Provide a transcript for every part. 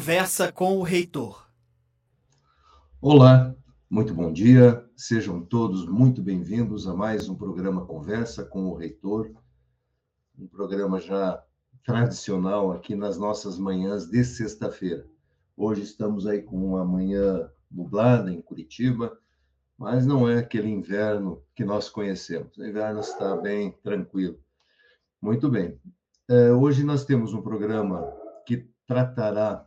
Conversa com o Reitor. Olá, muito bom dia. Sejam todos muito bem-vindos a mais um programa Conversa com o Reitor. Um programa já tradicional aqui nas nossas manhãs de sexta-feira. Hoje estamos aí com uma manhã nublada em Curitiba, mas não é aquele inverno que nós conhecemos. O inverno está bem tranquilo. Muito bem. É, hoje nós temos um programa que tratará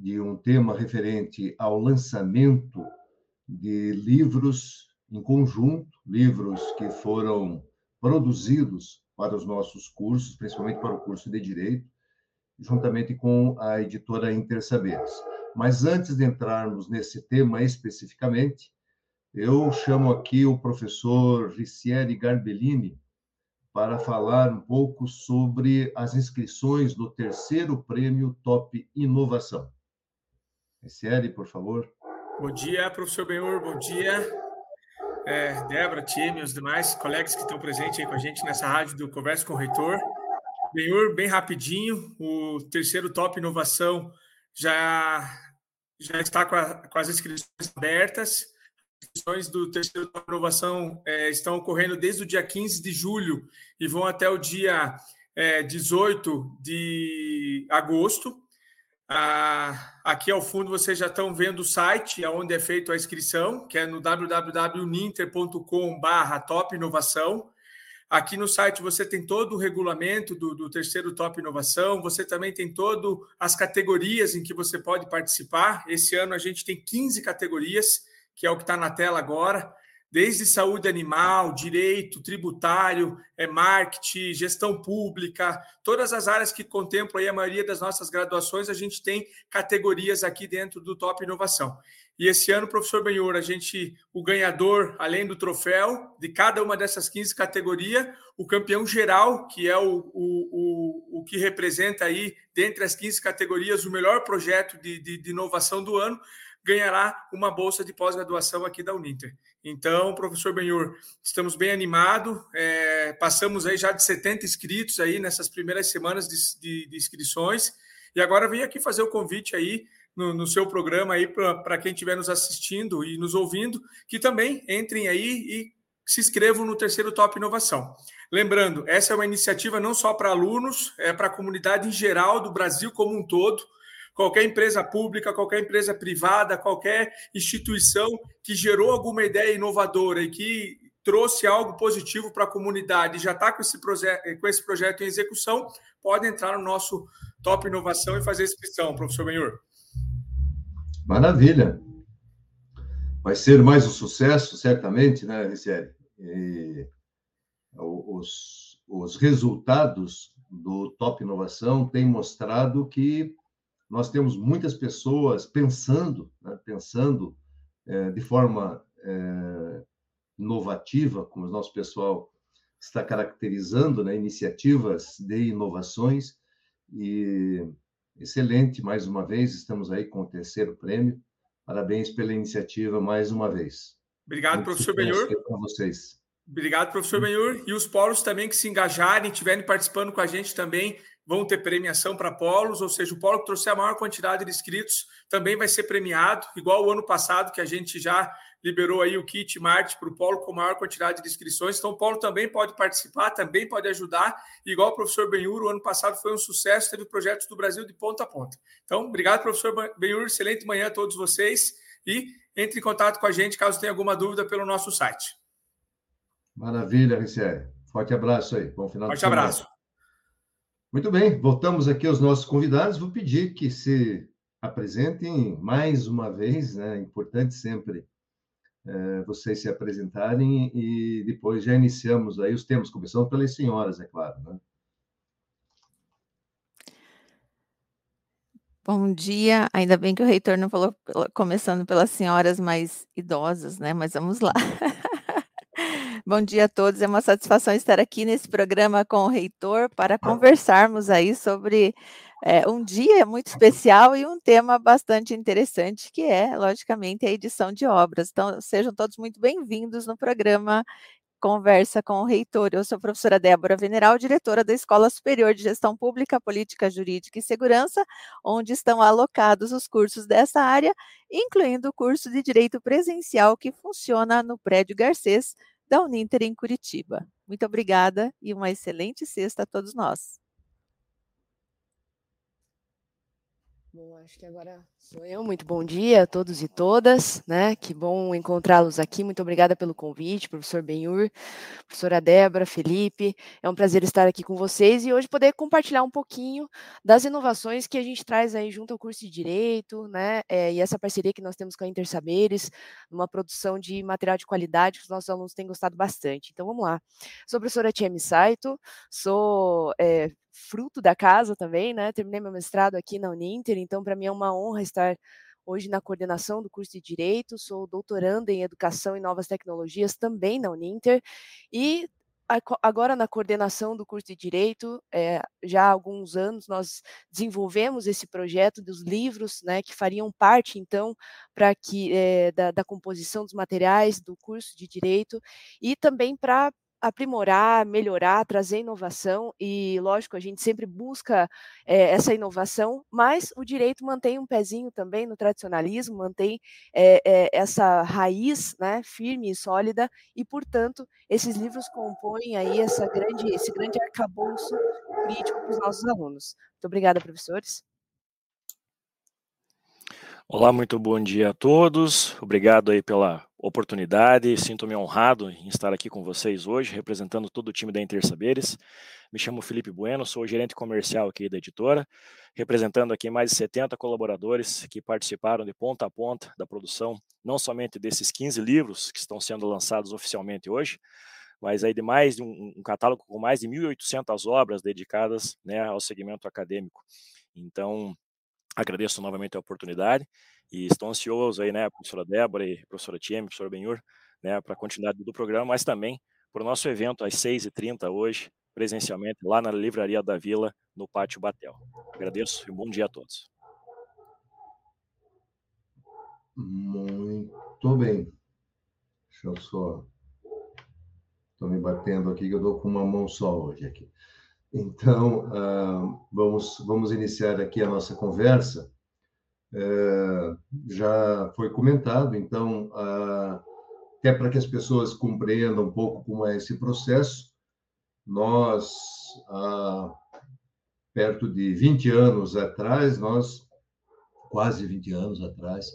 de um tema referente ao lançamento de livros em conjunto, livros que foram produzidos para os nossos cursos, principalmente para o curso de Direito, juntamente com a editora Intersaberes. Mas antes de entrarmos nesse tema especificamente, eu chamo aqui o professor Ricieri Garbellini para falar um pouco sobre as inscrições do terceiro prêmio Top Inovação. Ricieri, por favor. Bom dia, professor Benhur, bom dia. É, Débora, time, os demais colegas que estão presentes aí com a gente nessa rádio do Conversa com o Reitor. Benhur, bem rapidinho, o terceiro Top Inovação já, já está com, a, com as inscrições abertas inscrições do terceiro da inovação é, estão ocorrendo desde o dia 15 de julho e vão até o dia é, 18 de agosto. Ah, aqui ao fundo vocês já estão vendo o site onde é feita a inscrição, que é no www.ninter.com/barra Top Inovação. Aqui no site você tem todo o regulamento do, do, terceiro Top Inovação, você também tem todas as categorias em que você pode participar. Esse ano a gente tem 15 categorias que é o que está na tela agora, desde saúde animal, direito, tributário, é marketing, gestão pública, todas as áreas que contemplam aí a maioria das nossas graduações, a gente tem categorias aqui dentro do Top Inovação. E esse ano, professor Benhor, a gente, o ganhador, além do troféu, de cada uma dessas 15 categorias, o campeão geral, que é o, o, o, o que representa aí, dentre as 15 categorias, o melhor projeto de, de, de inovação do ano, ganhará uma bolsa de pós-graduação aqui da Uninter. Então, professor Benhur, estamos bem animados, é, passamos aí já de 70 inscritos aí nessas primeiras semanas de, de, de inscrições, e agora vim aqui fazer o convite aí no, no seu programa aí para quem estiver nos assistindo e nos ouvindo, que também entrem aí e se inscrevam no terceiro Top Inovação. Lembrando, essa é uma iniciativa não só para alunos, é para a comunidade em geral do Brasil como um todo qualquer empresa pública, qualquer empresa privada, qualquer instituição que gerou alguma ideia inovadora e que trouxe algo positivo para a comunidade e já está com, esse com esse projeto em execução, pode entrar no nosso Top Inovação e fazer inscrição, professor Benhur. Maravilha. Vai ser mais um sucesso, certamente, né, Ricieri? Os, os resultados do Top Inovação têm mostrado que nós temos muitas pessoas pensando, né, pensando é, de forma é, inovativa, como o nosso pessoal está caracterizando, né, iniciativas de inovações, e excelente, mais uma vez, estamos aí com o terceiro prêmio, parabéns pela iniciativa mais uma vez. Obrigado, Muito professor Benhur. Vocês. Obrigado, professor Benhur. E os polos também que se engajarem, estiverem participando com a gente também, vão ter premiação para polos, ou seja, o polo que trouxer a maior quantidade de inscritos também vai ser premiado, igual o ano passado, que a gente já liberou aí o kit Marte para o polo com maior quantidade de inscrições. Então, o polo também pode participar, também pode ajudar. Igual o professor Benhur, o ano passado foi um sucesso, teve projetos do Brasil de ponta a ponta. Então, obrigado, professor Benhur, excelente manhã a todos vocês e entre em contato com a gente caso tenha alguma dúvida pelo nosso site. Maravilha, Riccieri. Forte abraço aí. Bom final Forte de semana. abraço. Muito bem, voltamos aqui aos nossos convidados. Vou pedir que se apresentem mais uma vez, né? É importante sempre é, vocês se apresentarem e depois já iniciamos aí os temas, começando pelas senhoras, é claro. Né? Bom dia, ainda bem que o reitor não falou começando pelas senhoras mais idosas, né? Mas vamos lá. Bom dia a todos. É uma satisfação estar aqui nesse programa com o reitor para conversarmos aí sobre é, um dia muito especial e um tema bastante interessante, que é, logicamente, a edição de obras. Então, sejam todos muito bem-vindos no programa Conversa com o Reitor. Eu sou a professora Débora Veneral, diretora da Escola Superior de Gestão Pública, Política Jurídica e Segurança, onde estão alocados os cursos dessa área, incluindo o curso de Direito Presencial que funciona no prédio Garcês da Uninter em Curitiba. Muito obrigada e uma excelente sexta a todos nós. Bom, acho que agora sou eu. Muito bom dia a todos e todas, né? Que bom encontrá-los aqui. Muito obrigada pelo convite, professor Benhur, professora Débora, Felipe. É um prazer estar aqui com vocês e hoje poder compartilhar um pouquinho das inovações que a gente traz aí junto ao curso de Direito, né? É, e essa parceria que nós temos com a Intersaberes, uma produção de material de qualidade que os nossos alunos têm gostado bastante. Então, vamos lá. Sou a professora Tia Saito, sou é, fruto da casa também, né? Terminei meu mestrado aqui na Uninter, então para mim é uma honra estar hoje na coordenação do curso de Direito, sou doutoranda em Educação e Novas Tecnologias também na Uninter, e agora na coordenação do curso de Direito, é, já há alguns anos nós desenvolvemos esse projeto dos livros, né, que fariam parte, então, para que é, da, da composição dos materiais do curso de Direito, e também para aprimorar, melhorar, trazer inovação e, lógico, a gente sempre busca é, essa inovação, mas o direito mantém um pezinho também no tradicionalismo, mantém é, é, essa raiz, né, firme e sólida e, portanto, esses livros compõem aí essa grande, esse grande arcabouço crítico para os nossos alunos. Muito obrigada, professores. Olá, muito bom dia a todos. Obrigado aí pela oportunidade. Sinto-me honrado em estar aqui com vocês hoje, representando todo o time da Intersaberes. Me chamo Felipe Bueno, sou gerente comercial aqui da editora, representando aqui mais de 70 colaboradores que participaram de ponta a ponta da produção, não somente desses 15 livros que estão sendo lançados oficialmente hode, mas aí de mais de um, um catálogo com mais de 1.800 obras dedicadas né, ao segmento acadêmico. Então, Agradeço novamente a oportunidade e estou ansioso aí, né, professora Débora e professora Tieme, professor Benhur, né, para a continuidade do programa, mas também para o nosso evento às 6h30 hoje, presencialmente, lá na Livraria da Vila, no Pátio Batel. Agradeço e bom dia a todos. Muito bem. Deixa eu só. Estou me batendo aqui, que eu dou com uma mão só hoje aqui. Então, uh, vamos, vamos iniciar aqui a nossa conversa. Uh, já foi comentado, então, uh, até para que as pessoas compreendam um pouco como é esse processo, nós, há perto de 20 anos atrás, nós, quase 20 anos atrás,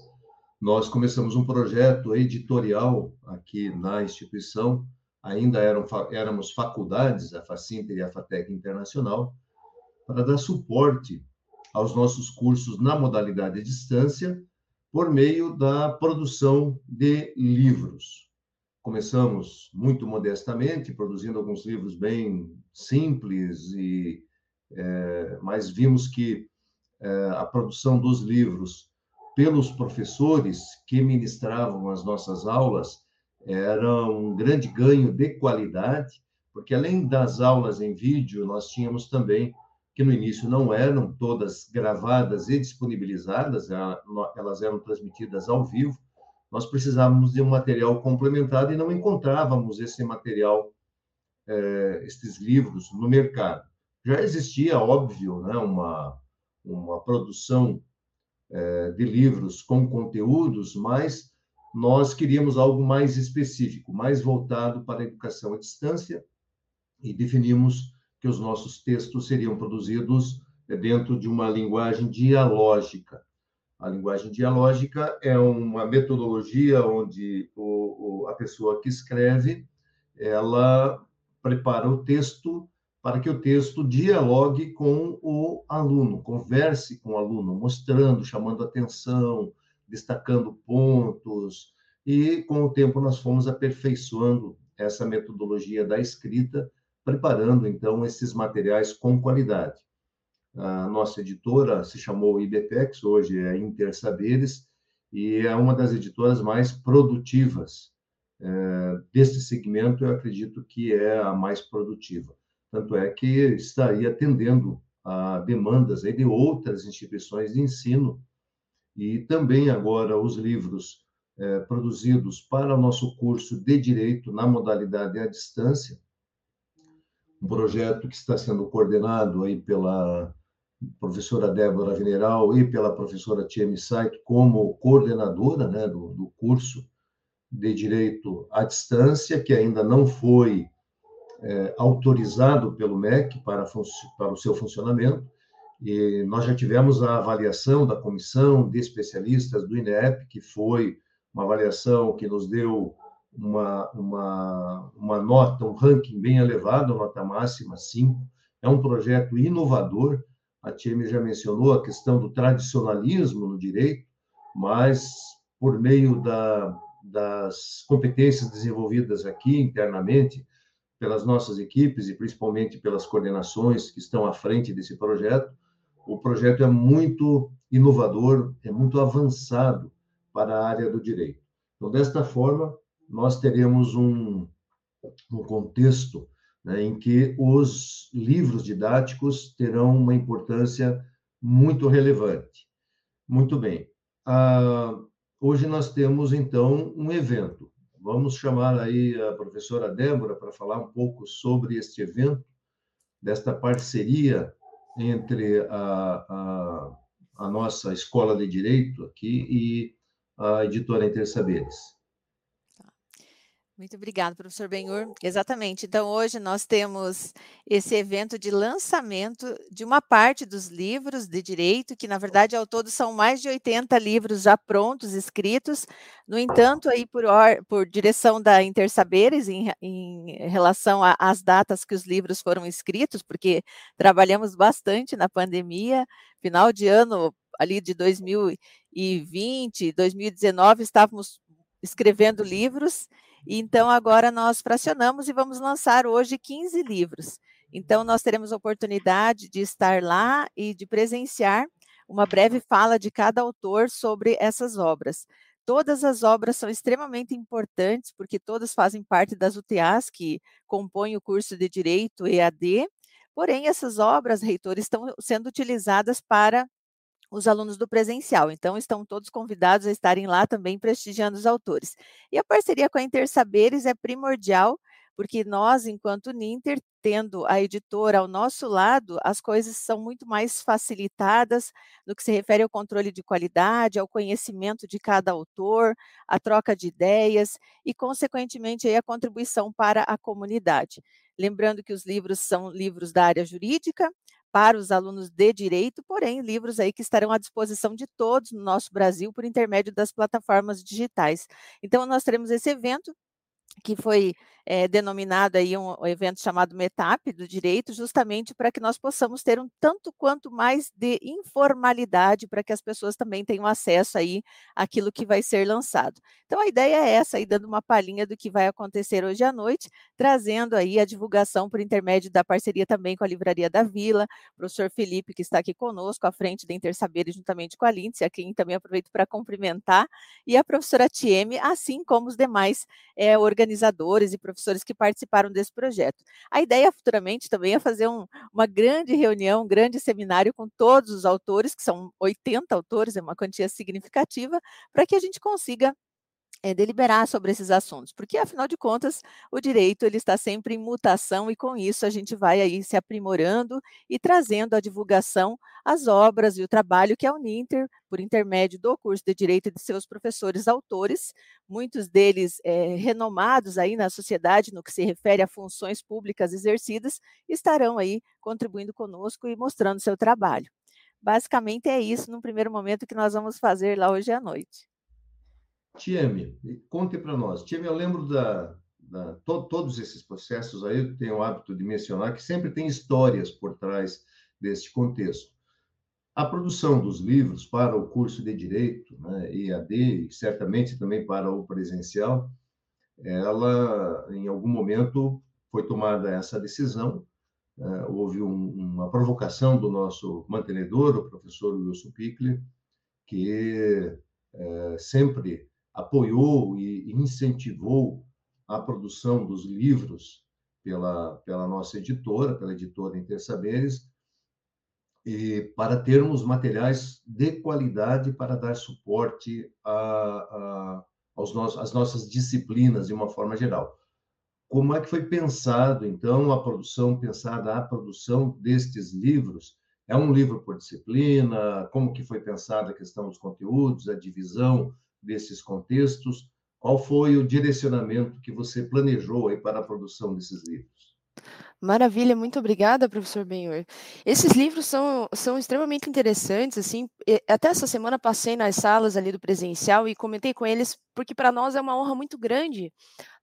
nós começamos um projeto editorial aqui na instituição, ainda eram, éramos faculdades, a Facinter e a FATEC Internacional, para dar suporte aos nossos cursos na modalidade de distância por meio da produção de livros. Começamos muito modestamente, produzindo alguns livros bem simples, e, é, mas vimos que é, a produção dos livros pelos professores que ministravam as nossas aulas era um grande ganho de qualidade, porque além das aulas em vídeo, nós tínhamos também, que no início não eram todas gravadas e disponibilizadas, elas eram transmitidas ao vivo, nós precisávamos de um material complementado e não encontrávamos esse material, é, esses livros, no mercado. Já existia, óbvio, né, uma, uma produção é, de livros com conteúdos, mas nós queríamos algo mais específico, mais voltado para a educação à distância, e definimos que os nossos textos seriam produzidos eh, dentro de uma linguagem dialógica. A linguagem dialógica é uma metodologia onde o, o, a pessoa que escreve ela prepara o texto para que o texto dialogue com o aluno, converse com o aluno, mostrando, chamando atenção, destacando pontos, e com o tempo nós fomos aperfeiçoando essa metodologia da escrita, preparando então esses materiais com qualidade. A nossa editora se chamou IBPEX, hoje é Intersaberes, e é uma das editoras mais produtivas é, desse segmento, eu acredito que é a mais produtiva. Tanto é que está aí atendendo a demandas aí de outras instituições de ensino e também agora os livros é, produzidos para o nosso curso de Direito na modalidade à distância, um projeto que está sendo coordenado aí pela professora Débora Veneral e pela professora Tiemi Saito como coordenadora né, do, do curso de Direito à Distância, que ainda não foi é, autorizado pelo MEC para, para o seu funcionamento, e nós já tivemos a avaliação da comissão de especialistas do INEP, que foi uma avaliação que nos deu uma, uma, uma nota, um ranking bem elevado, nota máxima 5. É um projeto inovador. A Tieme já mencionou a questão do tradicionalismo no direito, mas por meio da, das competências desenvolvidas aqui internamente pelas nossas equipes e principalmente pelas coordenações que estão à frente desse projeto, o projeto é muito inovador, é muito avançado para a área do direito. Então, desta forma, nós teremos um, um contexto né, em que os livros didáticos terão uma importância muito relevante. Muito bem. Ah, hoje nós temos, então, um evento. Vamos chamar aí a professora Débora para falar um pouco sobre este evento, desta parceria entre a, a, a nossa escola de direito aqui e a editora Inter Saberes. Muito obrigada, professor Benhur. Exatamente. Então, hoje nós temos esse evento de lançamento de uma parte dos livros de direito, que na verdade ao todo são mais de 80 livros já prontos, escritos. No entanto, aí por, or, por direção da Intersaberes, em, em relação às datas que os livros foram escritos, porque trabalhamos bastante na pandemia, final de ano ali de 2020, 2019, estávamos escrevendo livros então, agora nós fracionamos e vamos lançar hoje 15 livros. Então, nós teremos a oportunidade de estar lá e de presenciar uma breve fala de cada autor sobre essas obras. Todas as obras são extremamente importantes, porque todas fazem parte das UTAs que compõem o curso de Direito EAD, porém, essas obras, reitores, estão sendo utilizadas para os alunos do presencial. Então, estão todos convidados a estarem lá também prestigiando os autores. E a parceria com a Intersaberes é primordial, porque nós, enquanto Ninter, tendo a editora ao nosso lado, as coisas são muito mais facilitadas no que se refere ao controle de qualidade, ao conhecimento de cada autor, a troca de ideias e, consequentemente, aí, a contribuição para a comunidade. Lembrando que os livros são livros da área jurídica, para os alunos de direito, porém, livros aí que estarão à disposição de todos no nosso Brasil por intermédio das plataformas digitais. Então, nós teremos esse evento que foi é, denominado aí um, evento chamado Metap do Direito, justamente para que nós possamos ter um tanto quanto mais de informalidade para que as pessoas também tenham acesso aí àquilo que vai ser lançado. Então a ideia é essa, aí dando uma palhinha do que vai acontecer hoje à noite, trazendo aí a divulgação por intermédio da parceria também com a Livraria da Vila, o professor Felipe que está aqui conosco à frente da Intersaberes juntamente com a Lindsay, a quem também aproveito para cumprimentar, e a professora Tieme, assim como os demais é, organizadores e professores professores que participaram desse projeto. A ideia futuramente também é fazer um, uma grande reunião, um grande seminário com todos os autores, que são 80 autores, é uma quantia significativa, para que a gente consiga é, deliberar sobre esses assuntos, porque afinal de contas o direito ele está sempre em mutação e com isso a gente vai aí se aprimorando e trazendo a divulgação as obras e o trabalho que a Uninter, por intermédio do curso de direito de seus professores autores, muitos deles é, renomados aí na sociedade no que se refere a funções públicas exercidas, estarão aí contribuindo conosco e mostrando seu trabalho. Basicamente é isso, num primeiro momento, que nós vamos fazer lá hoje à noite. Tieme, conte para nós. Tieme, eu lembro da, da to, todos esses processos aí, eu tenho o hábito de mencionar que sempre tem histórias por trás deste contexto. A produção dos livros para o curso de Direito, né, EAD, e certamente também para o presencial, ela, em algum momento, foi tomada essa decisão. É, houve um, uma provocação do nosso mantenedor, o professor Wilson Pickler, que é, sempre apoiou e incentivou a produção dos livros pela, pela nossa editora, pela editora Intersaberes, e para termos materiais de qualidade para dar suporte a, a, aos nossos, às nossas disciplinas de uma forma geral. Como é que foi pensado, então, a produção, pensada a produção destes livros? É um livro por disciplina? Como que foi pensada a questão dos conteúdos, a divisão desses contextos? Qual foi o direcionamento que você planejou aí para a produção desses livros? Maravilha, muito obrigada, professor Benhor. Esses livros são, são extremamente interessantes, assim, até essa semana passei nas salas ali do presencial e comentei com eles, porque para nós é uma honra muito grande,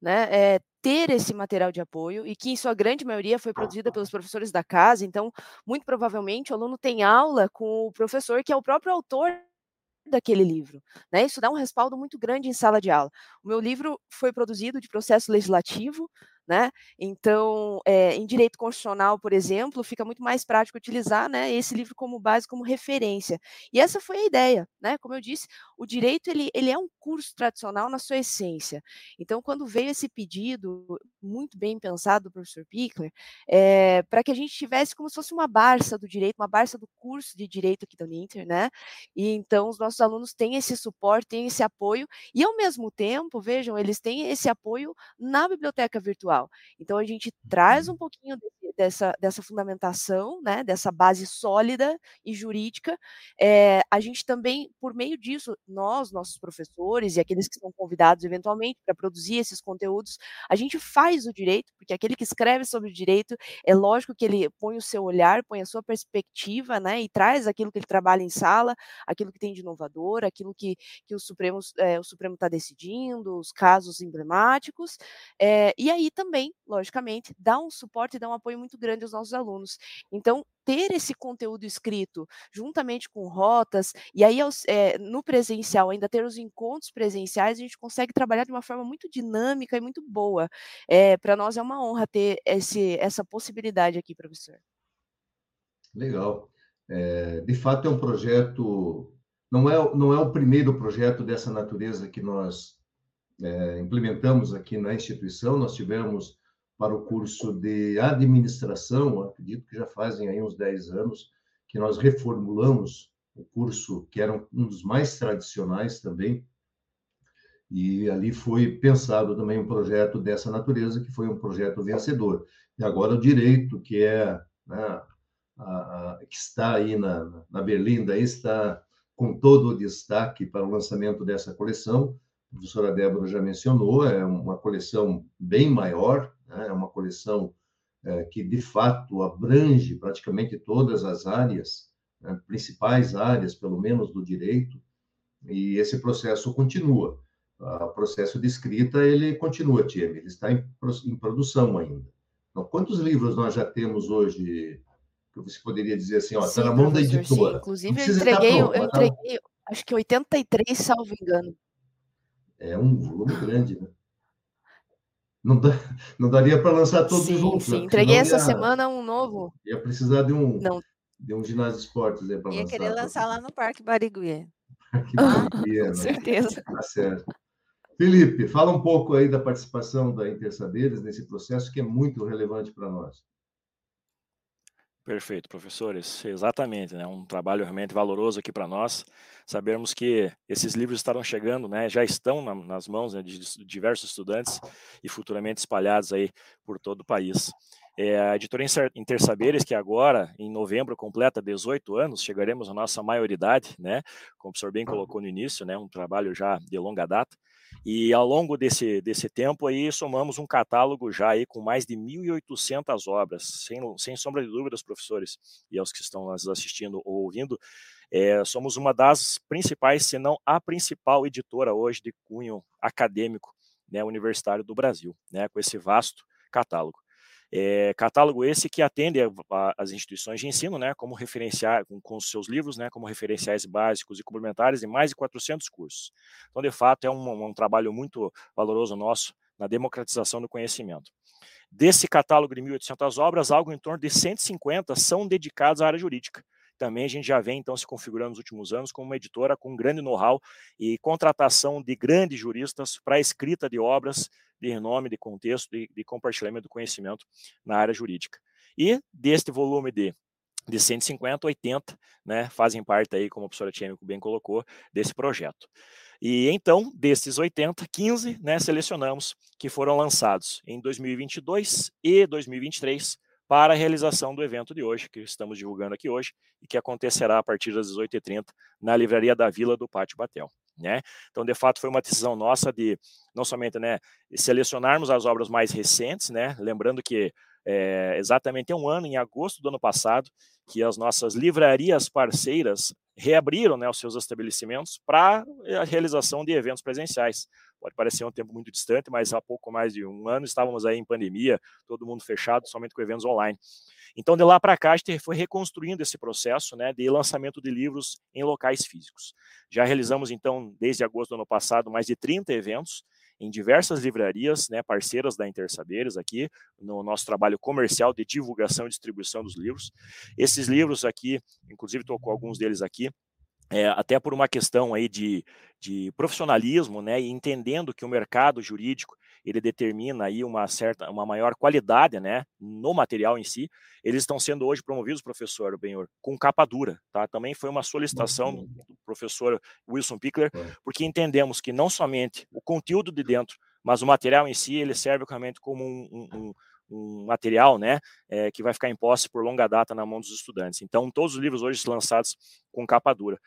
né, é, ter esse material de apoio e que, em sua grande maioria, foi produzida pelos professores da casa, então, muito provavelmente, o aluno tem aula com o professor que é o próprio autor daquele livro. Né? Isso dá um respaldo muito grande em sala de aula. O meu livro foi produzido de processo legislativo, né? Então, é, em direito constitucional, por exemplo, fica muito mais prático utilizar né, esse livro como base, como referência. E essa foi a ideia, né? Como eu disse, o direito ele, ele é um curso tradicional na sua essência. Então, quando veio esse pedido, muito bem pensado do professor Pickler, é, para que a gente tivesse como se fosse uma barça do direito, uma barça do curso de direito aqui da Uninter, né? E então os nossos alunos têm esse suporte, têm esse apoio, e ao mesmo tempo, vejam, eles têm esse apoio na biblioteca virtual. Então a gente traz uhum. um pouquinho dessa, dessa fundamentação, né, dessa base sólida e jurídica. É, a gente também, por meio disso, nós, nossos professores e aqueles que são convidados eventualmente para produzir esses conteúdos, a gente faz o direito, porque aquele que escreve sobre o direito, é lógico que ele põe o seu olhar, põe a sua perspectiva, né, e traz aquilo que ele trabalha em sala, aquilo que tem de inovador, aquilo que, que o Supremo é, o Supremo está decidindo, os casos emblemáticos, é, e aí também, logicamente, dá um suporte e dá um apoio muito grande aos nossos alunos. Então, ter esse conteúdo escrito juntamente com rotas, e aí é, no presencial, ainda ter os encontros presenciais, a gente consegue trabalhar de uma forma muito dinâmica e muito boa. É, Para nós é uma honra ter esse, essa possibilidade aqui, professor. Legal. É, de fato, é um projeto. Não é, não é o primeiro projeto dessa natureza que nós implementamos aqui na instituição. Nós tivemos para o curso de administração, acredito que já fazem aí uns 10 anos, que nós reformulamos o curso, que era um dos mais tradicionais também, e ali foi pensado também um projeto dessa natureza, que foi um projeto vencedor. E agora o direito, que é né, a, a, que está aí na, na Berlinda, está com todo o destaque para o lançamento dessa coleção. A professora Débora já mencionou, é uma coleção bem maior, né? é uma coleção é, que, de fato, abrange praticamente todas as áreas, né? principais áreas, pelo menos, do direito, e esse processo continua. O processo de escrita, ele continua, Tieme, ele está em, em produção ainda. Então, quantos livros nós já temos hoje que você poderia dizer assim, ó, está na mão da editora. Sim. Inclusive, eu entreguei, pronto, eu tá? entreguei, acho que 83, salvo engano. É um volume grande, né? não, dá, não daria para lançar todos sim, juntos. Sim, entreguei essa ia, semana um novo. Ia precisar de um, não. de um ginásio de esportes aí para lançar. Ia querer lançar lá no Parque Bariguia. Parque Bariguia, Com né? certeza. Tá certo. Felipe, fala um pouco aí da participação da Intersaberes nesse processo que é muito relevante para nós. Perfeito, professores. Exatamente, né? Um trabalho realmente valoroso aqui para nós. Sabermos que esses livros estarão chegando, né? Já estão na, nas mãos né, de diversos estudantes e futuramente espalhados aí por todo o país. É, a editora Intersaberes, que agora, em novembro, completa 18 anos, chegaremos à nossa maioridade, né? Como o professor bem colocou no início, né? Um trabalho já de longa data. E ao longo desse, desse tempo aí, somamos um catálogo já aí com mais de 1.800 obras, sem, sem sombra de dúvidas, professores, e aos que estão nos assistindo ou ouvindo, é, somos uma das principais, se não a principal editora hoje de cunho acadêmico né, universitário do Brasil, né, com esse vasto catálogo. É, catálogo esse que atende as instituições de ensino, né, como referenciar com, com seus livros, né, como referenciais básicos e complementares em mais de 400 cursos. Então, de fato, é um, um trabalho muito valoroso nosso na democratização do conhecimento. Desse catálogo de 1.800 obras, algo em torno de 150 são dedicados à área jurídica também a gente já vem então se configurando nos últimos anos como uma editora com grande know-how e contratação de grandes juristas para a escrita de obras de renome, de contexto, de, de compartilhamento do conhecimento na área jurídica. E deste volume de de 150, 80, né, fazem parte aí, como a professora Tchêmico bem colocou, desse projeto. E então, desses 80, 15 né, selecionamos que foram lançados em 2022 e 2023 para a realização do evento de hoje, que estamos divulgando aqui hoje, e que acontecerá a partir das 18h30 na Livraria da Vila do Pátio Batel. Né? Então, de fato, foi uma decisão nossa de não somente né, selecionarmos as obras mais recentes, né, lembrando que é, exatamente um ano, em agosto do ano passado, que as nossas livrarias parceiras reabriram né, os seus estabelecimentos para a realização de eventos presenciais. Pode parecer um tempo muito distante, mas há pouco mais de um ano estávamos aí em pandemia, todo mundo fechado, somente com eventos online. Então, de lá para cá, a gente foi reconstruindo esse processo né, de lançamento de livros em locais físicos. Já realizamos, então, desde agosto do ano passado, mais de 30 eventos em diversas livrarias, né, parceiras da Intersaberes aqui, no nosso trabalho comercial de divulgação e distribuição dos livros. Esses livros aqui, inclusive estou com alguns deles aqui, é, até por uma questão aí de, de profissionalismo, né, e entendendo que o mercado jurídico ele determina aí uma certa, uma maior qualidade, né, no material em si. Eles estão sendo hoje promovidos, professor Benhor, com capa dura, tá? Também foi uma solicitação do professor Wilson Pickler, porque entendemos que não somente o conteúdo de dentro, mas o material em si, ele serve realmente como um, um, um material, né, é, que vai ficar em posse por longa data na mão dos estudantes. Então, todos os livros hoje lançados com capa dura.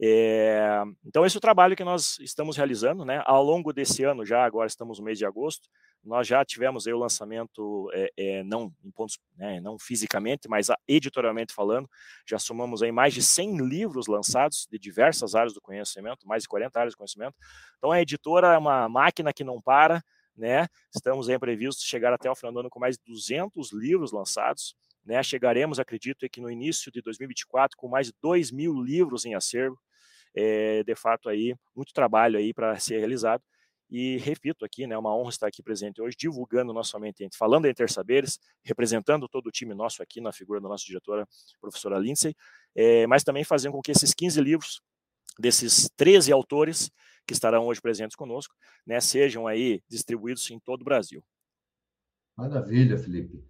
É, então, esse é o trabalho que nós estamos realizando, né? Ao longo desse ano, já agora estamos no mês de agosto, nós já tivemos aí o lançamento, é, é, não em pontos, né, não fisicamente, mas editorialmente falando, já somamos aí mais de 100 livros lançados de diversas áreas do conhecimento, mais de 40 áreas do conhecimento. Então, a editora é uma máquina que não para, né? Estamos aí previstos chegar até o final do ano com mais de 200 livros lançados, né? Chegaremos, acredito, que no início de 2024 com mais de 2 mil livros em acervo. É, de fato, aí muito trabalho aí para ser realizado. E repito aqui, né, uma honra estar aqui presente hoje, divulgando nosso ambiente, falando da Intersaberes, representando todo o time nosso aqui na figura da nossa diretora, professora Lindsay, é, mas também fazendo com que esses 15 livros, desses 13 autores que estarão hoje presentes conosco, né, sejam aí distribuídos em todo o Brasil. Maravilha, Felipe.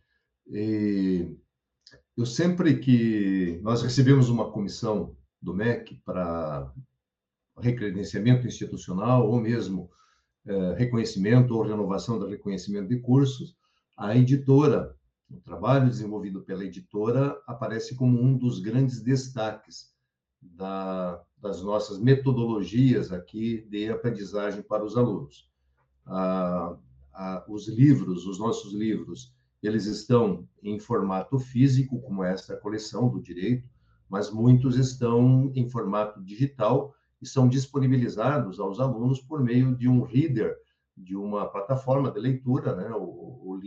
E eu sempre que nós recebemos uma comissão do MEC para recredenciamento institucional ou mesmo é, reconhecimento ou renovação do reconhecimento de cursos, a editora, o trabalho desenvolvido pela editora aparece como um dos grandes destaques da, das nossas metodologias aqui de aprendizagem para os alunos. Ah, ah, os livros, os nossos livros, eles estão em formato físico, como esta coleção do direito, mas muitos estão em formato digital e são disponibilizados aos alunos por meio de um reader, de uma plataforma de leitura, né, o, o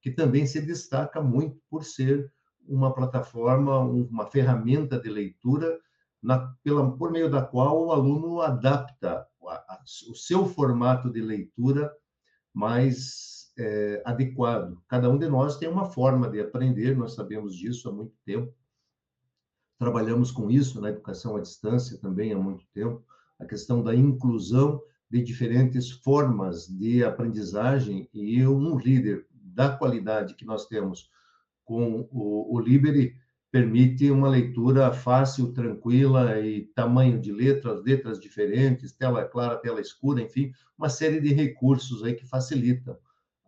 que também se destaca muito por ser uma plataforma, uma ferramenta de leitura na, pela, por meio da qual o aluno adapta a, a, o seu formato de leitura mais é, adequado. Cada um de nós tem uma forma de aprender, nós sabemos disso há muito tempo. Trabalhamos com isso na educação à distância também há muito tempo, a questão da inclusão de diferentes formas de aprendizagem e um líder da qualidade que nós temos com o, o permite uma leitura fácil, tranquila e tamanho de letras, letras diferentes, tela clara, tela escura, enfim, uma série de recursos aí que facilitam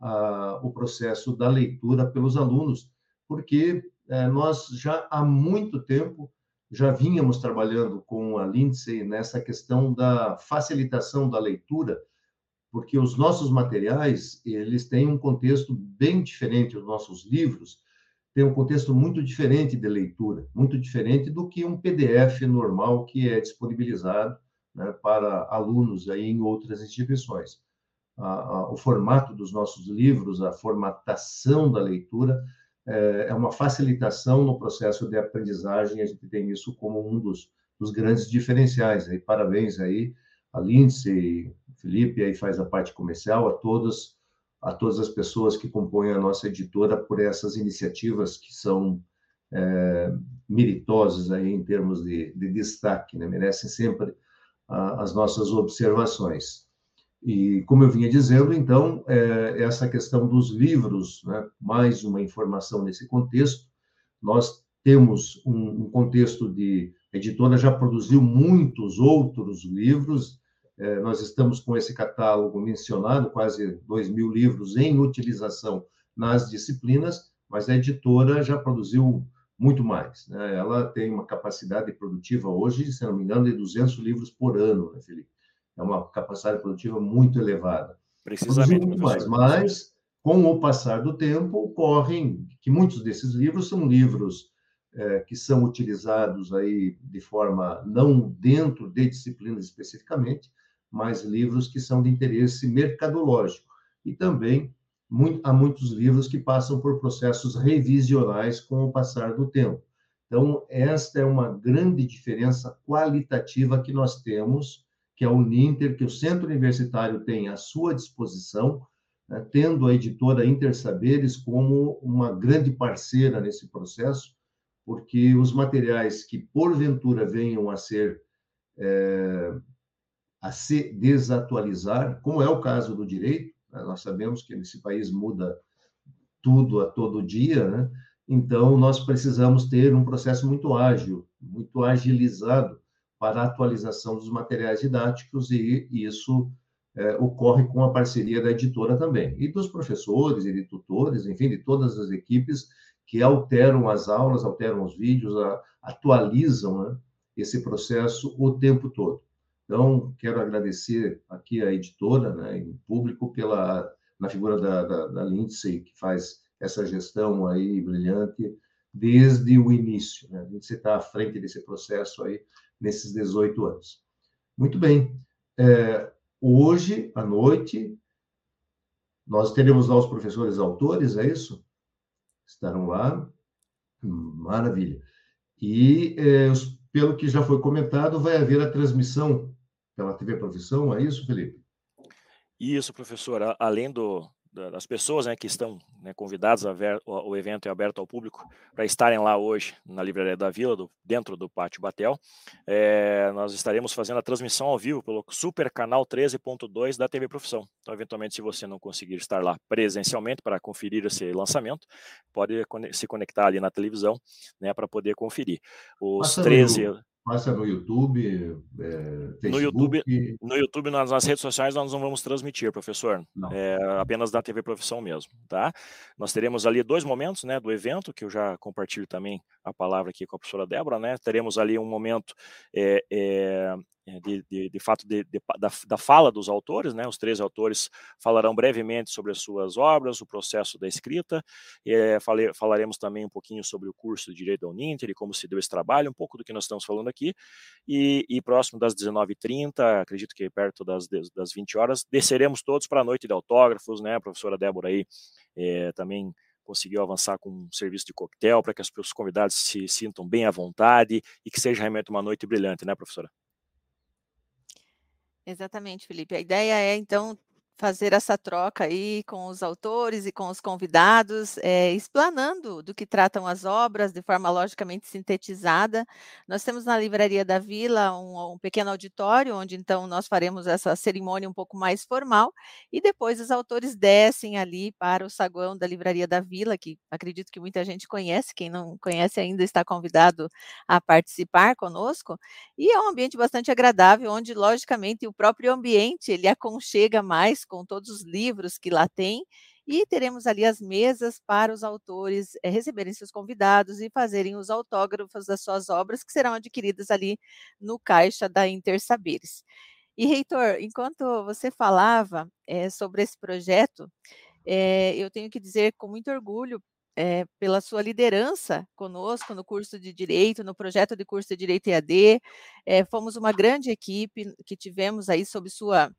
a, o processo da leitura pelos alunos, porque é, nós já há muito tempo já vínhamos trabalhando com a Lindsay nessa questão da facilitação da leitura, porque os nossos materiais, eles têm um contexto bem diferente, os nossos livros têm um contexto muito diferente de leitura, muito diferente do que um PDF normal que é disponibilizado né, para alunos aí em outras instituições a, a, o formato dos nossos livros, a formatação da leitura, é, é, uma facilitação no processo de aprendizagem. A gente tem isso como um dos, dos grandes diferenciais. Parabéns aí a Lindsay, Felipe, aí faz a parte comercial, a todas a todas as pessoas que compõem a nossa editora por essas iniciativas que são é, meritosas aí em termos de, de destaque, né? merecem sempre a, as nossas observações. E, como eu vinha dizendo, então, é, essa questão dos livros, né, mais uma informação nesse contexto, nós temos um, um contexto de. A editora já produziu muitos outros livros, nós estamos com esse catálogo mencionado, quase 2 mil livros em utilização nas disciplinas, mas a editora já produziu muito mais. Né? Ela tem uma capacidade produtiva hoje, se não me engano, de 200 livros por ano, né, Felipe? É uma capacidade produtiva muito elevada. Precisamente. Muito mais, mas com o passar do tempo, ocorrem que muitos desses livros são livros é, que são utilizados aí de forma não dentro de disciplinas especificamente, mas livros que são de interesse mercadológico. E também muito, há muitos livros que passam por processos revisionais com o passar do tempo. Então, esta é uma grande diferença qualitativa que nós temos, que é o Ninter, que o Centro Universitário tem à sua disposição, né, tendo a editora Intersaberes como uma grande parceira nesse processo, porque os materiais que porventura venham a ser é, a se desatualizar, como é o caso do direito, né? nós sabemos que nesse país muda tudo a todo dia, né? Então, nós precisamos ter um processo muito ágil, muito agilizado para a atualização dos materiais didáticos, e isso é, ocorre com a parceria da editora também, e dos professores e de tutores, enfim, de todas as equipes que alteram as aulas, alteram os vídeos, a, atualizam né, esse processo o tempo todo. Então, quero agradecer aqui a editora, né, em público, pela, na figura da, da, da Lindsay, que faz essa gestão aí brilhante desde o início. Né? A Lindsay está à frente desse processo aí nesses 18 anos. Muito bem. É, hoje, à noite, nós teremos lá os professores autores, é isso? Estarão lá. Maravilha. E, é, pelo que já foi comentado, vai haver a transmissão pela TV Profissão, é isso, Felipe? Isso, professor. Além do, das pessoas né, que estão né, convidadas, a ver, o, o, evento é aberto ao público para estarem lá hoje na Livraria da Vila, do, dentro do Pátio Batel. É, nós estaremos fazendo a transmissão ao vivo pelo super canal 13.2 da TV Profissão. Então, eventualmente, se você não conseguir estar lá presencialmente para conferir esse lançamento, pode se conectar ali na televisão né, para poder conferir. Os Passa 13. Passa no YouTube, é, Facebook. No YouTube, no YouTube nas, nas, redes sociais, nós não vamos transmitir, professor. É, apenas da TV Profissão mesmo, tá? Nós teremos ali dois momentos, né, do evento, que eu já compartilho também a palavra aqui com a professora Débora, né? Teremos ali um momento é é, de, de, de fato de, da, da, fala dos autores, né? Os três autores falarão brevemente sobre as suas obras, o processo da escrita. É, fale, falaremos também um pouquinho sobre o curso de Direito da Uninter e como se deu esse trabalho, um pouco do que nós estamos falando aqui. E, e próximo das 19h30, acredito que perto das, das 20 horas, desceremos todos para a noite de autógrafos, né? A professora Débora aí é, também conseguiu avançar com um serviço de coquetel para que os convidados se sintam bem à vontade e que seja realmente uma noite brilhante, né, professora? Exatamente, Felipe. A ideia é, então, fazer essa troca aí com os autores e com os convidados, é, explanando do que tratam as obras de forma logicamente sintetizada. Nós temos na Livraria da Vila um, um, pequeno auditório, onde então nós faremos essa cerimônia um pouco mais formal, e depois os autores descem ali para o saguão da Livraria da Vila, que acredito que muita gente conhece, quem não conhece ainda está convidado a participar conosco, e é um ambiente bastante agradável, onde logicamente o próprio ambiente ele aconchega mais com todos os livros que lá tem, e teremos ali as mesas para os autores é, receberem seus convidados e fazerem os autógrafos das suas obras, que serão adquiridas ali no caixa da Intersaberes. E, Reitor, enquanto você falava é, sobre esse projeto, é, eu tenho que dizer com muito orgulho é, pela sua liderança conosco no curso de Direito, no projeto de curso de Direito EAD. É, fomos uma grande equipe que tivemos aí sob sua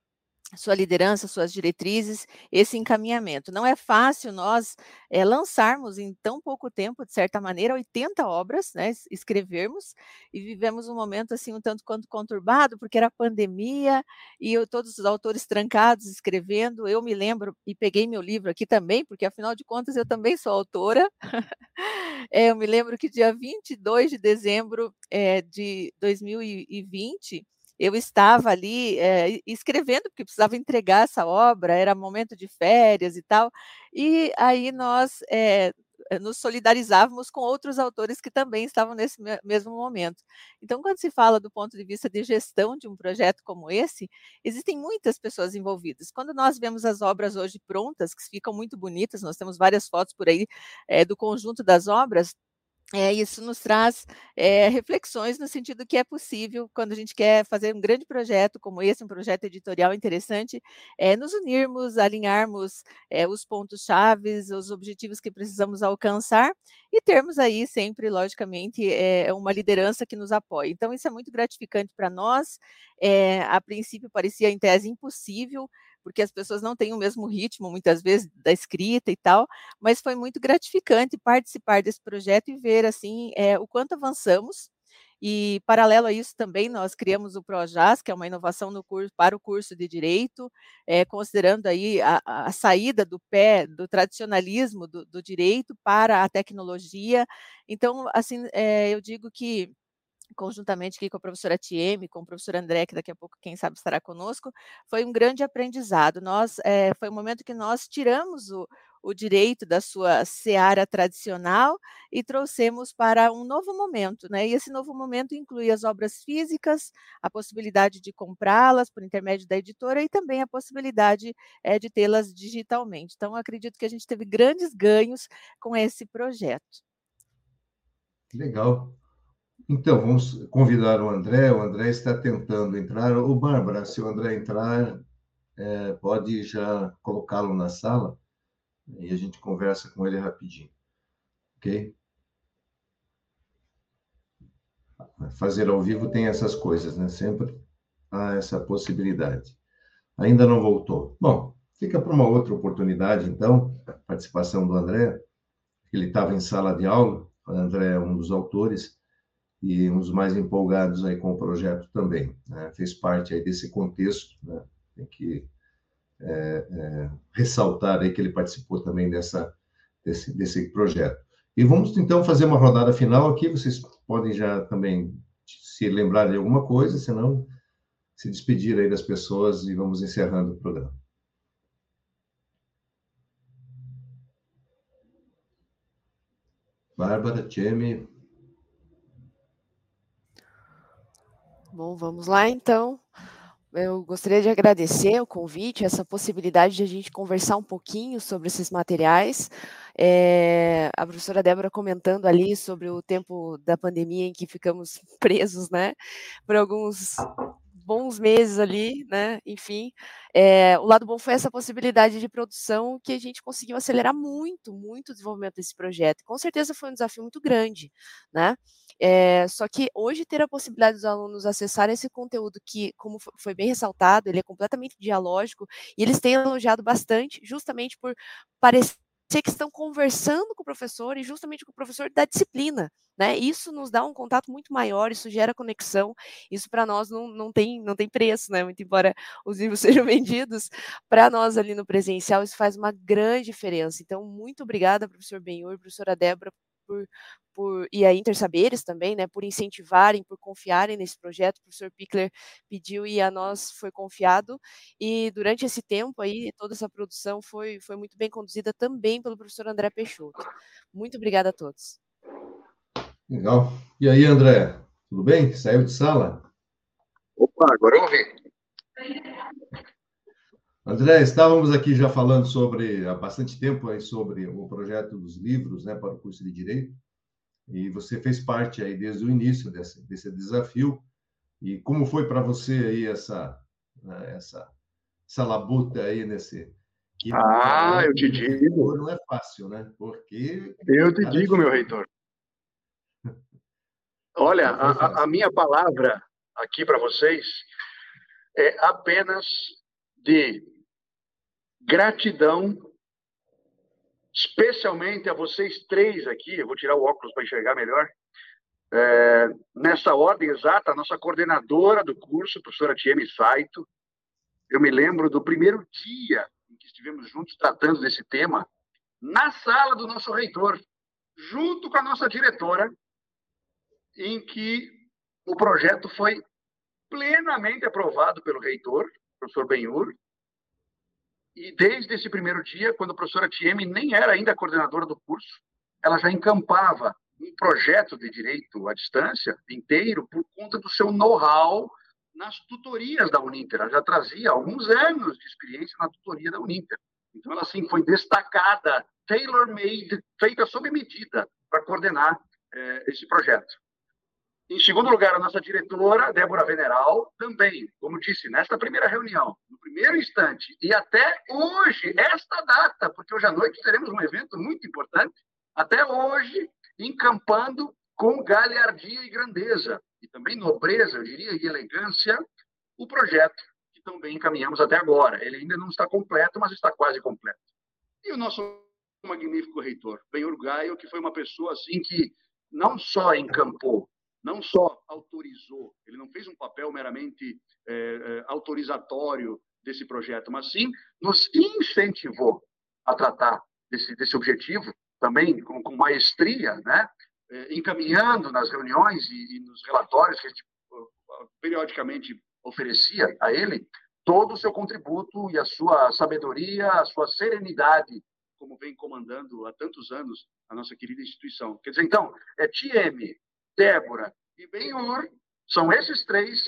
sua liderança, suas diretrizes, esse encaminhamento. Não é fácil nós é, lançarmos em tão pouco tempo, de certa maneira, 80 obras, né, escrevermos, e vivemos um momento assim um tanto quanto conturbado, porque era pandemia e eu, todos os autores trancados escrevendo. Eu me lembro e peguei meu livro aqui também, porque afinal de contas eu também sou autora. é, eu me lembro que dia 22 de dezembro é, de 2020 eu estava ali é, escrevendo, porque precisava entregar essa obra, era momento de férias e tal, e aí nós é, nos solidarizávamos com outros autores que também estavam nesse mesmo momento. Então, quando se fala do ponto de vista de gestão de um projeto como esse, existem muitas pessoas envolvidas. Quando nós vemos as obras hoje prontas, que ficam muito bonitas, nós temos várias fotos por aí é, do conjunto das obras, é, isso nos traz é, reflexões no sentido que é possível, quando a gente quer fazer um grande projeto como esse, um projeto editorial interessante, é, nos unirmos, alinharmos os pontos-chave, os objetivos que precisamos alcançar e termos aí sempre, logicamente, uma liderança que nos apoie. Então, isso é muito gratificante para nós. a princípio, parecia em tese impossível, porque as pessoas não têm o mesmo ritmo, muitas vezes, da escrita e tal, mas foi muito gratificante participar desse projeto e ver, assim, é, o quanto avançamos, e, paralelo a isso, também nós criamos o ProJAS, que é uma inovação no curso, para o curso de Direito, é, considerando aí a, a, saída do pé do tradicionalismo do, do, direito para a tecnologia. Então, assim, é, eu digo que conjuntamente aqui com a professora Tieme, com o professor André, que daqui a pouco, quem sabe, estará conosco, foi um grande aprendizado. Nós, é, foi um momento que nós tiramos o, o direito da sua seara tradicional e trouxemos para um novo momento, né? E esse novo momento inclui as obras físicas, a possibilidade de comprá-las por intermédio da editora e também a possibilidade é, de tê-las digitalmente. Então, acredito que a gente teve grandes ganhos com esse projeto. Legal. Então, vamos convidar o André. O André está tentando entrar. O Bárbara, se o André entrar, é, pode já colocá-lo na sala e a gente conversa com ele rapidinho. Ok? Fazer ao vivo tem essas coisas, né? Sempre há essa possibilidade. Ainda não voltou. Bom, fica para uma outra oportunidade, então, a participação do André. Ele estava em sala de aula. O André é um dos autores e um dos mais empolgados aí com o projeto também. Né? Fez parte aí desse contexto, né? tem que é, é, ressaltar aí que ele participou também dessa, desse, desse projeto. E vamos então fazer uma rodada final aqui, vocês podem já também se lembrar de alguma coisa, senão se despedir aí das pessoas e vamos encerrando o programa. Bárbara, Tcheme, Bom, vamos lá então. Eu gostaria de agradecer o convite, essa possibilidade de a gente conversar um pouquinho sobre esses materiais. É, a professora Débora comentando ali sobre o tempo da pandemia em que ficamos presos, né, por alguns bons meses ali, né? Enfim, é, o lado bom foi essa possibilidade de produção que a gente conseguiu acelerar muito, muito o desenvolvimento desse projeto. Com certeza foi um desafio muito grande, né? É, só que hoje ter a possibilidade dos alunos acessarem esse conteúdo que, como foi bem ressaltado, ele é completamente dialógico e eles têm elogiado bastante, justamente por parecer que estão conversando com o professor e justamente com o professor da disciplina, né? Isso nos dá um contato muito maior, isso gera conexão, isso para nós não, não, tem, não tem preço, né? Muito embora os livros sejam vendidos, para nós ali no presencial isso faz uma grande diferença. Então, muito obrigada, professor Benhur, professora Débora, por, por, e a Intersaberes também, né, por incentivarem, por confiarem nesse projeto. O professor Pickler pediu e a nós foi confiado. E durante esse tempo aí, toda essa produção foi, foi muito bem conduzida também pelo professor André Peixoto. Muito obrigada a todos. Legal. E aí, André, tudo bem? Saiu de sala? Opa, agora eu ouvi. André, estávamos aqui já falando sobre, há bastante tempo, aí, sobre o projeto dos livros né, para o curso de Direito, e você fez parte aí desde o início desse, desse desafio. E como foi para você aí essa, né, essa, essa labuta aí nesse... Que, ah, eu te digo. Não é fácil, né? Porque... Eu te digo, meu reitor. Olha, a, a minha palavra aqui para vocês é apenas de gratidão, especialmente a vocês três aqui. Eu vou tirar o óculos para enxergar melhor. É, nessa ordem exata, a nossa coordenadora do curso, professora Tieme Saito. Eu me lembro do primeiro dia em que estivemos juntos tratando desse tema, na sala do nosso reitor, junto com a nossa diretora, em que o projeto foi plenamente aprovado pelo reitor, professor Benhur, e desde esse primeiro dia, quando a professora Tieme nem era ainda coordenadora do curso, ela já encampava um projeto de direito à distância inteiro por conta do seu know-how nas tutorias da Uninter. Ela já trazia alguns anos de experiência na tutoria da Uninter. Então, ela assim foi destacada, tailor-made, feita sob medida para coordenar eh, esse projeto. Em segundo lugar, a nossa diretora, Débora Veneral, também, como disse, nesta primeira reunião, no primeiro instante, e até hoje, esta data, porque hoje à noite teremos um evento muito importante, até hoje, encampando com galhardia e grandeza, e também nobreza, eu diria, e elegância, o projeto que também encaminhamos até agora. Ele ainda não está completo, mas está quase completo. E o nosso magnífico reitor, Benhur Gaio, que foi uma pessoa assim que não só encampou, não só autorizou, ele não fez um papel meramente é, autorizatório desse projeto, mas sim nos incentivou a tratar desse, desse objetivo, também com, com maestria, né? É, encaminhando nas reuniões e, e, nos relatórios que a gente periodicamente oferecia a ele, todo o seu contributo e a sua sabedoria, a sua serenidade, como vem comandando há tantos anos a nossa querida instituição. Quer dizer, então, é TM, Débora e Benhur, são esses três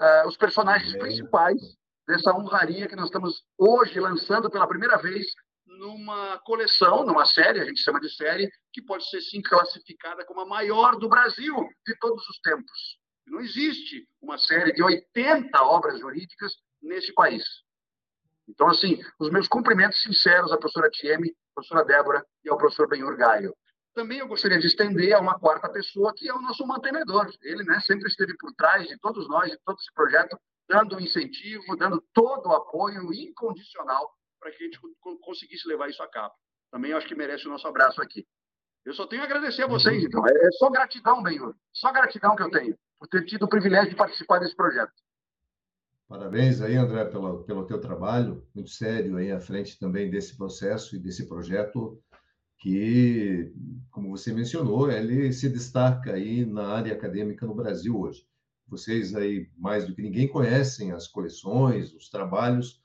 uh, os personagens principais dessa honraria que nós estamos hoje lançando pela primeira vez numa coleção, numa série, a gente chama de série, que pode ser sim classificada como a maior do Brasil de todos os tempos. Não existe uma série de 80 obras jurídicas nesse país. Então, assim, os meus cumprimentos sinceros à professora Tieme, à professora Débora e ao professor Benhur Gaio. Também eu gostaria de estender a uma quarta pessoa, que é o nosso mantenedor. Ele né, sempre esteve por trás de todos nós, de todo esse projeto, dando incentivo, dando todo o apoio incondicional para que a gente conseguisse levar isso a cabo. Também acho que merece o nosso abraço aqui. Eu só tenho a agradecer a vocês, então. É, é só gratidão, Benhur. Só gratidão que eu tenho por ter tido o privilégio de participar desse projeto. Parabéns aí, André, pelo, pelo teu trabalho, muito sério aí à frente também desse processo e desse projeto que, como você mencionou, ele se destaca aí na área acadêmica no Brasil hoje. Vocês aí, mais do que ninguém, conhecem as coleções, os trabalhos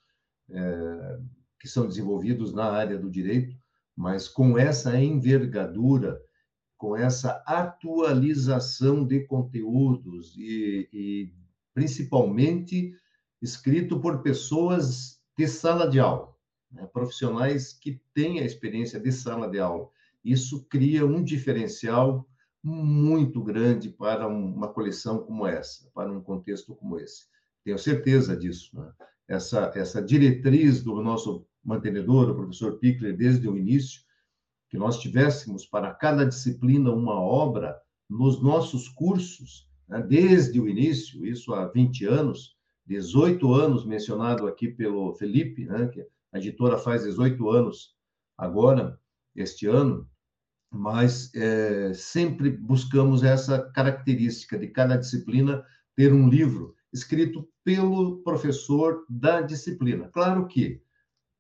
é, que são desenvolvidos na área do direito, mas com essa envergadura, com essa atualização de conteúdos e, e principalmente escrito por pessoas de sala de aula né, profissionais que têm a experiência de sala de aula. Isso cria um diferencial muito grande para uma coleção como essa, para um contexto como esse. Tenho certeza disso. Né? Essa, essa diretriz do nosso mantenedor, o professor Pickler, desde o início, que nós tivéssemos para cada disciplina uma obra nos nossos cursos, né? desde o início, isso há 20 anos, 18 anos mencionado aqui pelo Felipe, né? que a editora faz 18 anos agora, este ano, mas é, sempre buscamos essa característica de cada disciplina ter um livro escrito pelo professor da disciplina. Claro que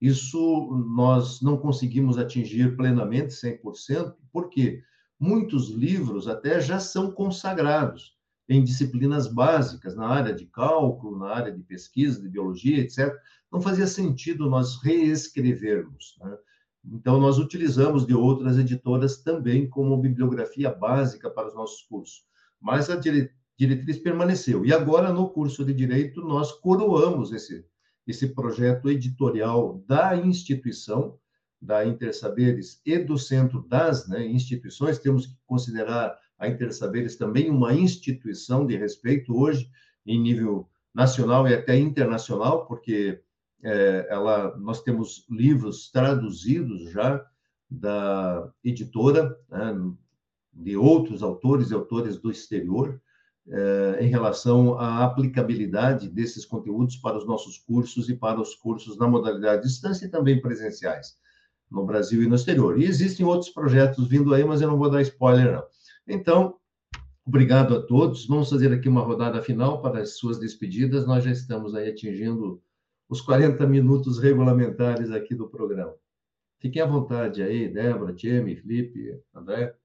isso nós não conseguimos atingir plenamente, 100%, porque muitos livros até já são consagrados em disciplinas básicas, na área de cálculo, na área de pesquisa, de biologia, etc., não fazia sentido nós reescrevermos. Né? Então, nós utilizamos de outras editoras também como bibliografia básica para os nossos cursos. Mas a diretriz permaneceu. E agora, no curso de Direito, nós coroamos esse, esse projeto editorial da instituição, da Intersaberes e do Centro das né, Instituições. Temos que considerar a Intersaberes também uma instituição de respeito hoje, em nível nacional e até internacional, porque é, ela, nós temos livros traduzidos já da editora, né, de outros autores e autores do exterior, é, em relação à aplicabilidade desses conteúdos para os nossos cursos e para os cursos na modalidade distância e também presenciais, no Brasil e no exterior. E existem outros projetos vindo aí, mas eu não vou dar spoiler, não. Então, obrigado a todos. Vamos fazer aqui uma rodada final para as suas despedidas. Nós já estamos aí atingindo os 40 minutos regulamentares aqui do programa. Fiquem à vontade aí, Débora, Tieme, Felipe, André.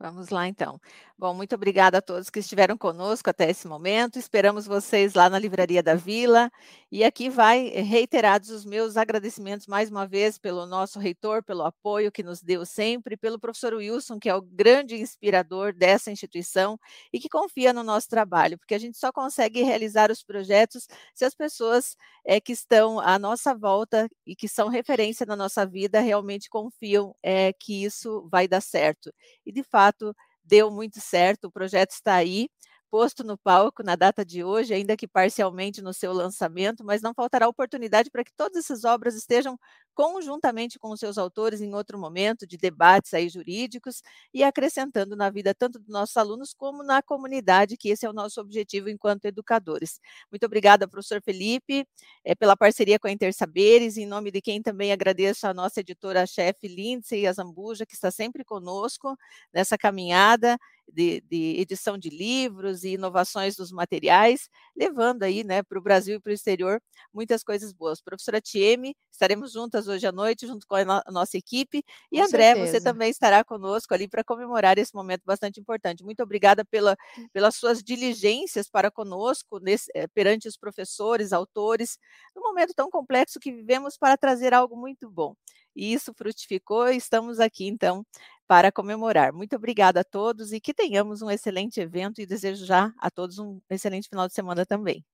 Vamos lá, então. Bom, muito obrigada a todos que estiveram conosco até esse momento. Esperamos vocês lá na Livraria da Vila. E aqui vai eh, reiterados os meus agradecimentos mais uma vez pelo nosso reitor, pelo apoio que nos deu sempre, pelo professor Wilson, que é o grande inspirador dessa instituição e que confia no nosso trabalho, porque a gente só consegue realizar os projetos se as pessoas é, que estão à nossa volta e que são referência na nossa vida realmente confiam é, que isso vai dar certo. E, de fato, deu muito certo, o projeto está aí, posto no palco na data de hoje, ainda que parcialmente no seu lançamento, mas não faltará oportunidade para que todas essas obras estejam conjuntamente com os seus autores em outro momento de debates aí jurídicos e acrescentando na vida tanto dos nossos alunos como na comunidade, que esse é o nosso objetivo enquanto educadores. Muito obrigada, professor Felipe, é, pela parceria com a Intersaberes, em nome de quem também agradeço a nossa editora-chefe Lindsay Azambuja, que está sempre conosco nessa caminhada de, de, edição de livros e inovações dos materiais, levando aí né, para o Brasil e para o exterior muitas coisas boas. Professora Tieme, estaremos juntas hoje à noite, junto com a, no, a nossa equipe, e com André, certeza. você também estará conosco ali para comemorar esse momento bastante importante. Muito obrigada pela, hum. pelas suas diligências para conosco, nesse, eh, perante os professores, autores, num momento tão complexo que vivemos para trazer algo muito bom. E isso frutificou e estamos aqui, então, para comemorar. Muito obrigada a todos e que tenhamos um excelente evento e desejo já a todos um excelente final de semana também.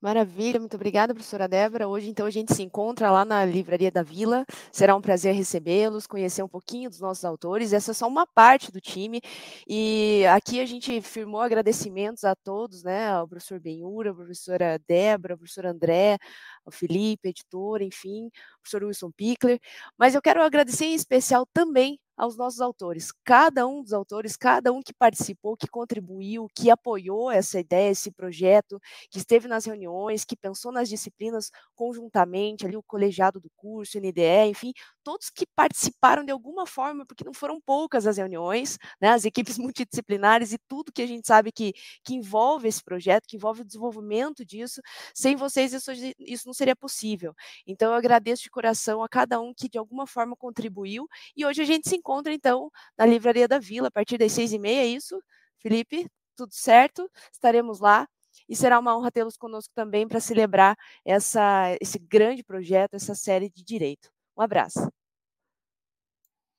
Maravilha, muito obrigada, professora Débora. Hoje, então, a gente se encontra lá na Livraria da Vila. Será um prazer recebê-los, conhecer um pouquinho dos nossos autores. Essa é só uma parte do time. E aqui a gente firmou agradecimentos a todos, né? Ao professor Benhura, a professora Débora, ao professor André, ao Felipe, editor, enfim, ao professor Wilson Pickler. Mas eu quero agradecer em especial também aos nossos autores. Cada um dos autores, cada um que participou, que contribuiu, que apoiou essa ideia, esse projeto, que esteve nas reuniões, que pensou nas disciplinas conjuntamente, ali o colegiado do curso, NDE, enfim, todos que participaram de alguma forma, porque não foram poucas as reuniões, né, as equipes multidisciplinares e tudo que a gente sabe que, que envolve esse projeto, que envolve o desenvolvimento disso, sem vocês isso, isso não seria possível. Então eu agradeço de coração a cada um que de alguma forma contribuiu e hoje a gente se encontra, então, na Livraria da Vila, a partir das seis e meia, é isso? Felipe, tudo certo? Estaremos lá e será uma honra tê-los conosco também para celebrar essa, esse grande projeto, essa série de direito. Um abraço.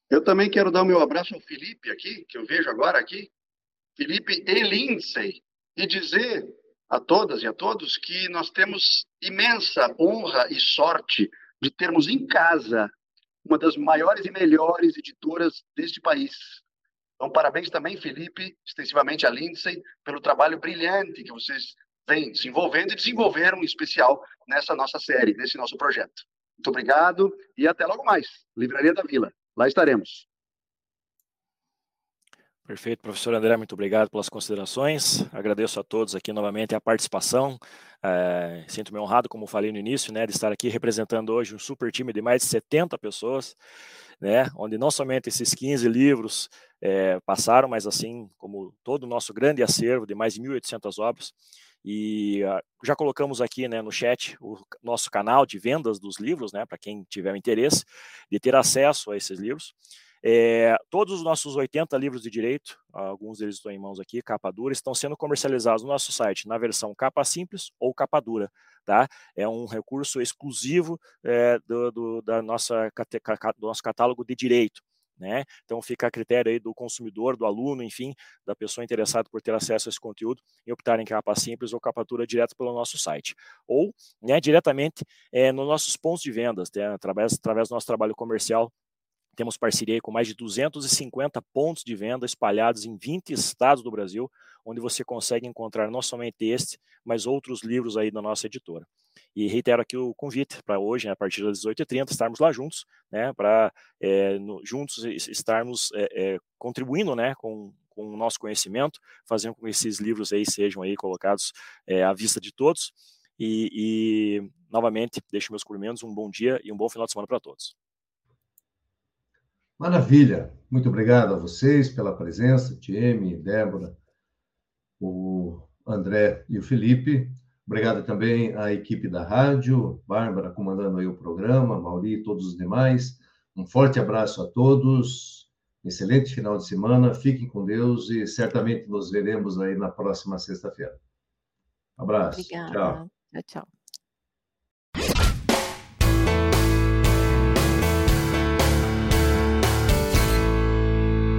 Eu também quero dar o meu abraço ao Felipe aqui, que eu vejo agora aqui, Felipe e e dizer a todas e a todos que nós temos imensa honra e sorte de termos em casa uma das maiores e melhores editoras deste país. Então, parabéns também, Felipe, extensivamente a Lindsay, pelo trabalho brilhante que vocês vêm se envolvendo e desenvolveram, em especial, nessa nossa série, nesse nosso projeto. Muito obrigado e até logo mais. Livraria da Vila. Lá estaremos. Perfeito, professor André, muito obrigado pelas considerações. Agradeço a todos aqui novamente a participação. É, Sinto-me honrado, como falei no início, né, de estar aqui representando hoje um super time de mais de 70 pessoas, né, onde não somente esses 15 livros é, passaram, mas assim como todo o nosso grande acervo de mais de 1.800 obras. E uh, já colocamos aqui né, no chat o nosso canal de vendas dos livros, né, para quem tiver interesse de ter acesso a esses livros. É, todos os nossos 80 livros de direito, alguns deles estão em mãos aqui, capa dura, estão sendo comercializados no nosso site na versão capa simples ou capa dura. Tá? É um recurso exclusivo é, do, do, da nossa, do nosso catálogo de direito. Né? Então fica a critério aí do consumidor, do aluno, enfim, da pessoa interessada por ter acesso a esse conteúdo e optar em capa simples ou capa dura direto pelo nosso site. Ou né, diretamente é, nos nossos pontos de vendas, né, através, através do nosso trabalho comercial temos parceria com mais de 250 pontos de venda espalhados em 20 estados do Brasil, onde você consegue encontrar não somente este, mas outros livros aí da nossa editora. E reitero aqui o convite para hoje, né, a partir das 18h30, estarmos lá juntos, né, para é, juntos estarmos é, é, contribuindo né, com, com o nosso conhecimento, fazendo com que esses livros aí sejam aí colocados à vista de todos. E, e novamente, deixo meus cumprimentos, um bom dia e um bom final de semana para todos. Maravilha. Muito obrigado a vocês pela presença, Tieme, Débora, o André e o Felipe. Obrigado também à equipe da rádio, Bárbara comandando aí o programa, Mauri e todos os demais, Um forte abraço a todos, excelente final de semana, fiquem com Deus e certamente nos veremos aí na próxima sexta-feira. Abraço. Obrigada. Tchau. Tchau, tchau.